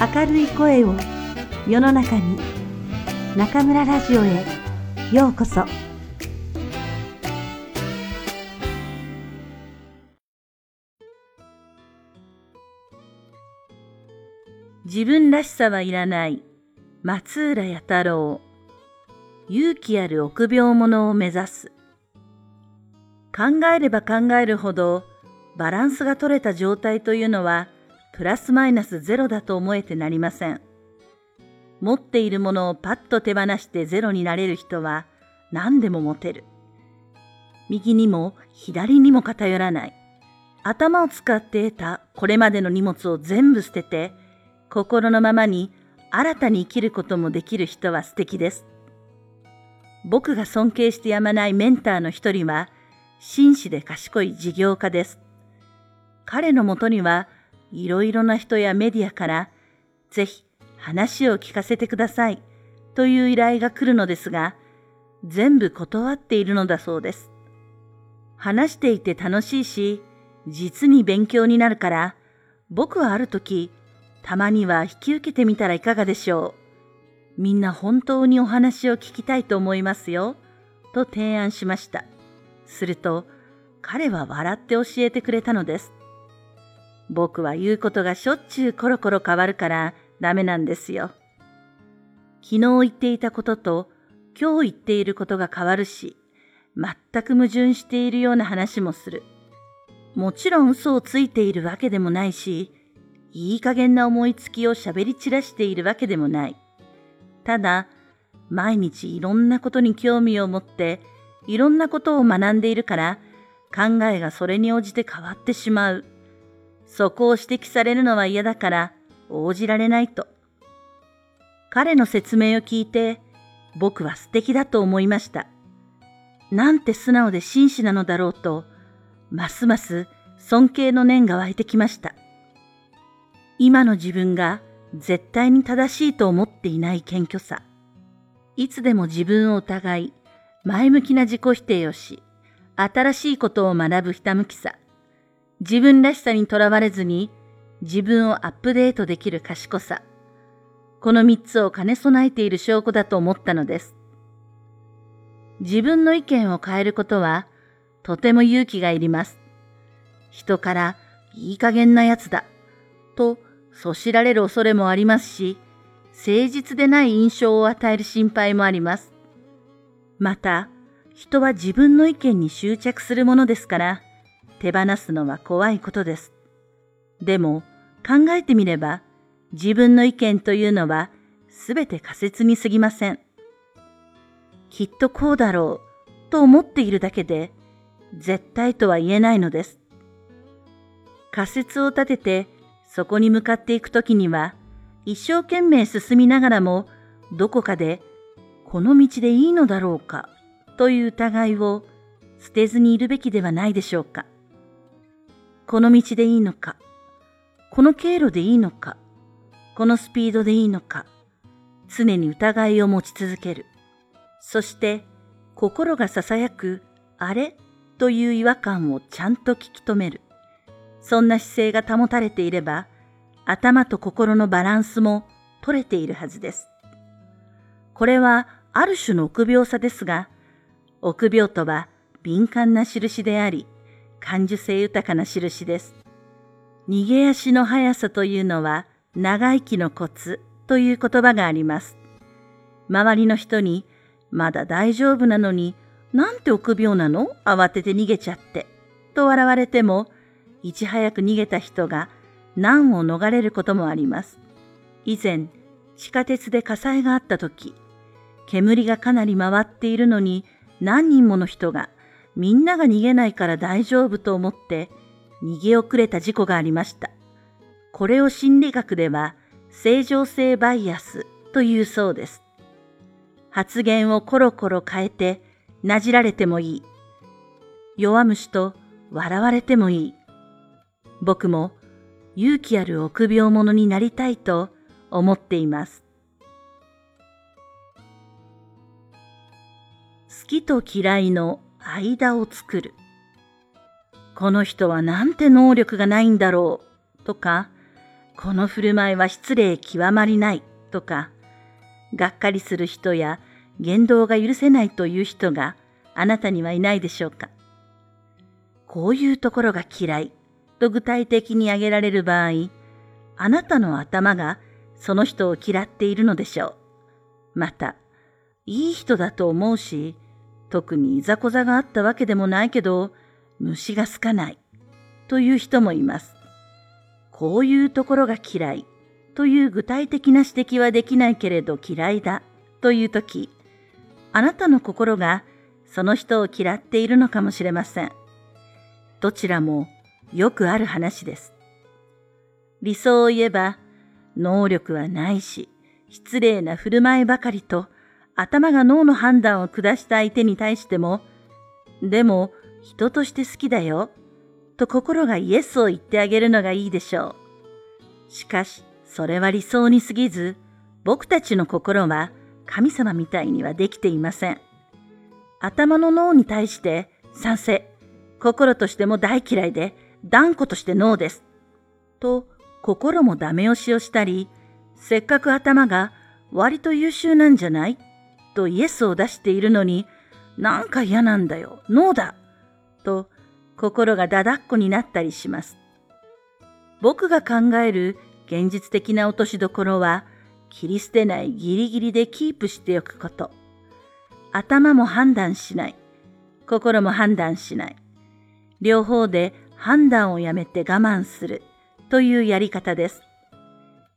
明るい声を世の中に中村ラジオへようこそ。自分らしさはいらない松浦弥太郎。勇気ある臆病者を目指す。考えれば考えるほどバランスが取れた状態というのはプラスマイナスゼロだと思えてなりません。持っているものをパッと手放してゼロになれる人は何でも持てる。右にも左にも偏らない。頭を使って得たこれまでの荷物を全部捨てて、心のままに新たに生きることもできる人は素敵です。僕が尊敬してやまないメンターの一人は、紳士で賢い事業家です。彼のもとにはいろいろな人やメディアからぜひ話を聞かせてくださいという依頼が来るのですが、全部断っているのだそうです。話していて楽しいし、実に勉強になるから、僕はある時、たまには引き受けてみたらいかがでしょう。みんな本当にお話を聞きたいと思いますよ、と提案しました。すると、彼は笑って教えてくれたのです。僕は言うことがしょっちゅうコロコロ変わるからダメなんですよ。昨日言っていたことと今日言っていることが変わるし、全く矛盾しているような話もする。もちろん嘘をついているわけでもないし、いい加減な思いつきを喋り散らしているわけでもない。ただ、毎日いろんなことに興味を持って、いろんなことを学んでいるから、考えがそれに応じて変わってしまう。そこを指摘されるのは嫌だから応じられないと。彼の説明を聞いて僕は素敵だと思いました。なんて素直で真摯なのだろうと、ますます尊敬の念が湧いてきました。今の自分が絶対に正しいと思っていない謙虚さ。いつでも自分を疑い、前向きな自己否定をし、新しいことを学ぶひたむきさ。自分らしさにとらわれずに自分をアップデートできる賢さ。この三つを兼ね備えている証拠だと思ったのです。自分の意見を変えることはとても勇気がいります。人からいい加減なやつだとそしられる恐れもありますし、誠実でない印象を与える心配もあります。また、人は自分の意見に執着するものですから、手放すのは怖いことです。でも考えてみれば自分の意見というのはすべて仮説に過ぎません。きっとこうだろうと思っているだけで絶対とは言えないのです。仮説を立ててそこに向かっていくときには一生懸命進みながらもどこかでこの道でいいのだろうかという疑いを捨てずにいるべきではないでしょうか。この道でいいのか、この経路でいいのか、このスピードでいいのか、常に疑いを持ち続ける。そして、心が囁く、あれ？という違和感をちゃんと聞き止める。そんな姿勢が保たれていれば、頭と心のバランスも取れているはずです。これはある種の臆病さですが、臆病とは敏感な印であり、感受性豊かな印です。逃げ足の速さというのは長生きのコツという言葉があります。周りの人にまだ大丈夫なのになんて臆病なの？慌てて逃げちゃって。と笑われてもいち早く逃げた人が難を逃れることもあります。以前地下鉄で火災があった時煙がかなり回っているのに何人もの人がみんなが逃げないから大丈夫と思って逃げ遅れた事故がありました。これを心理学では正常性バイアスというそうです。発言をコロコロ変えてなじられてもいい。弱虫と笑われてもいい。僕も勇気ある臆病者になりたいと思っています。好きと嫌いの間を作る。この人はなんて能力がないんだろうとか、この振る舞いは失礼極まりないとか、がっかりする人や言動が許せないという人があなたにはいないでしょうか。こういうところが嫌いと具体的に挙げられる場合、あなたの頭がその人を嫌っているのでしょう。また、いい人だと思うし、特にいざこざがあったわけでもないけど、虫が好かないという人もいます。こういうところが嫌いという具体的な指摘はできないけれど嫌いだというとき、あなたの心がその人を嫌っているのかもしれません。どちらもよくある話です。理想を言えば、能力はないし、失礼な振る舞いばかりと、頭が脳の判断を下した相手に対しても、でも人として好きだよ、と心がイエスを言ってあげるのがいいでしょう。しかし、それは理想に過ぎず、僕たちの心は神様みたいにはできていません。頭の脳に対して賛成、心としても大嫌いで断固としてノーです。と心もダメ押しをしたり、せっかく頭が割と優秀なんじゃない？とイエスを出しているのに、なんか嫌なんだよ、ノーだと心がだだっこになったりします。僕が考える現実的な落としどころは、切り捨てないギリギリでキープしておくこと。頭も判断しない。心も判断しない。両方で判断をやめて我慢する。というやり方です。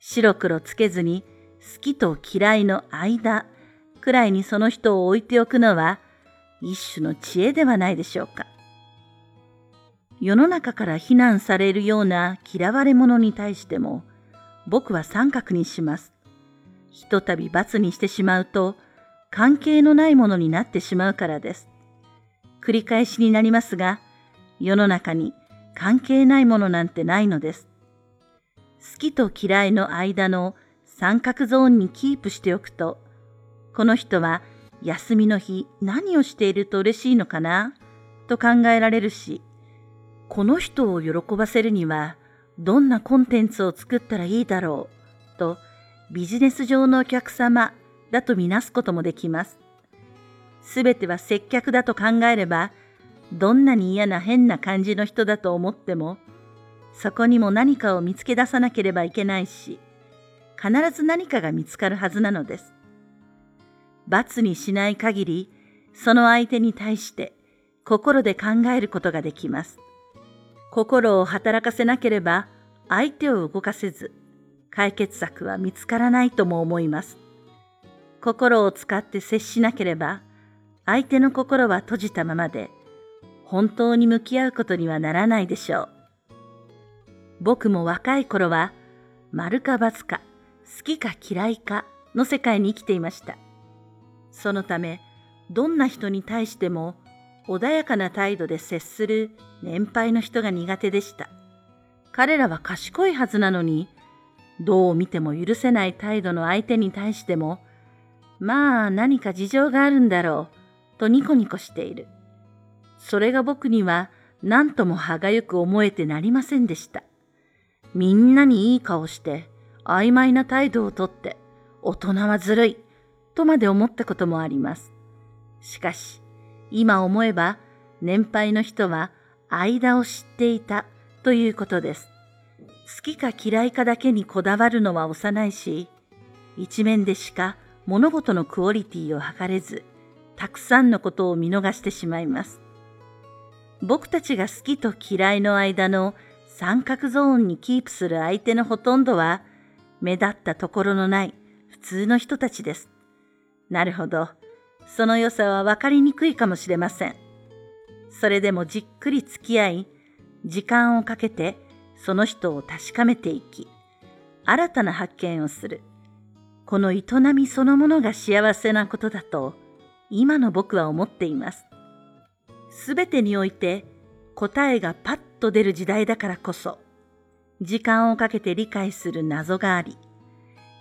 白黒つけずに好きと嫌いの間くらいにその人を置いておくのは一種の知恵ではないでしょうか。世の中から非難されるような嫌われ者に対しても僕は三角にします。ひとたび罰にしてしまうと関係のないものになってしまうからです。繰り返しになりますが、世の中に関係ないものなんてないのです。好きと嫌いの間の三角ゾーンにキープしておくと、この人は休みの日何をしていると嬉しいのかな？と考えられるし、この人を喜ばせるにはどんなコンテンツを作ったらいいだろう？とビジネス上のお客様だとみなすこともできます。すべては接客だと考えれば、どんなに嫌な変な感じの人だと思っても、そこにも何かを見つけ出さなければいけないし、必ず何かが見つかるはずなのです。罰にしない限り、その相手に対して心で考えることができます。心を働かせなければ相手を動かせず、解決策は見つからないとも思います。心を使って接しなければ、相手の心は閉じたままで、本当に向き合うことにはならないでしょう。僕も若い頃は、丸か×か、好きか嫌いかの世界に生きていました。そのため、どんな人に対しても穏やかな態度で接する年配の人が苦手でした。彼らは賢いはずなのに、どう見ても許せない態度の相手に対しても、まあ何か事情があるんだろう、とニコニコしている。それが僕には何とも歯がゆく思えてなりませんでした。みんなにいい顔して、曖昧な態度をとって、大人はずるい、とまで思ったこともあります。しかし、今思えば、年配の人は間を知っていたということです。好きか嫌いかだけにこだわるのは幼いし、一面でしか物事のクオリティを測れず、たくさんのことを見逃してしまいます。僕たちが好きと嫌いの間の三角ゾーンにキープする相手のほとんどは、目立ったところのない普通の人たちです。なるほど。その良さは分かりにくいかもしれません。それでもじっくり付き合い、時間をかけてその人を確かめていき、新たな発見をする。この営みそのものが幸せなことだと、今の僕は思っています。すべてにおいて答えがパッと出る時代だからこそ、時間をかけて理解する謎があり、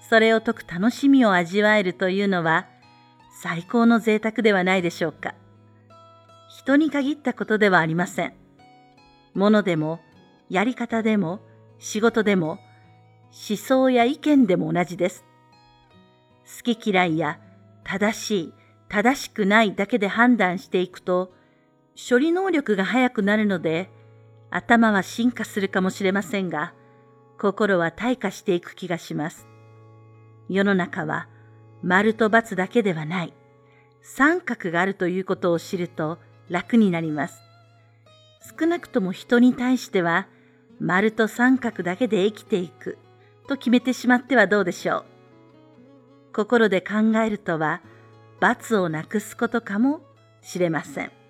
それを解く楽しみを味わえるというのは、最高の贅沢ではないでしょうか。人に限ったことではありません。ものでも、やり方でも、仕事でも、思想や意見でも同じです。好き嫌いや正しい、正しくないだけで判断していくと、処理能力が速くなるので、頭は進化するかもしれませんが、心は退化していく気がします。世の中は丸と×だけではない、三角があるということを知ると楽になります。少なくとも人に対しては、丸と三角だけで生きていくと決めてしまってはどうでしょう。心で考えるとは、罰をなくすことかもしれません。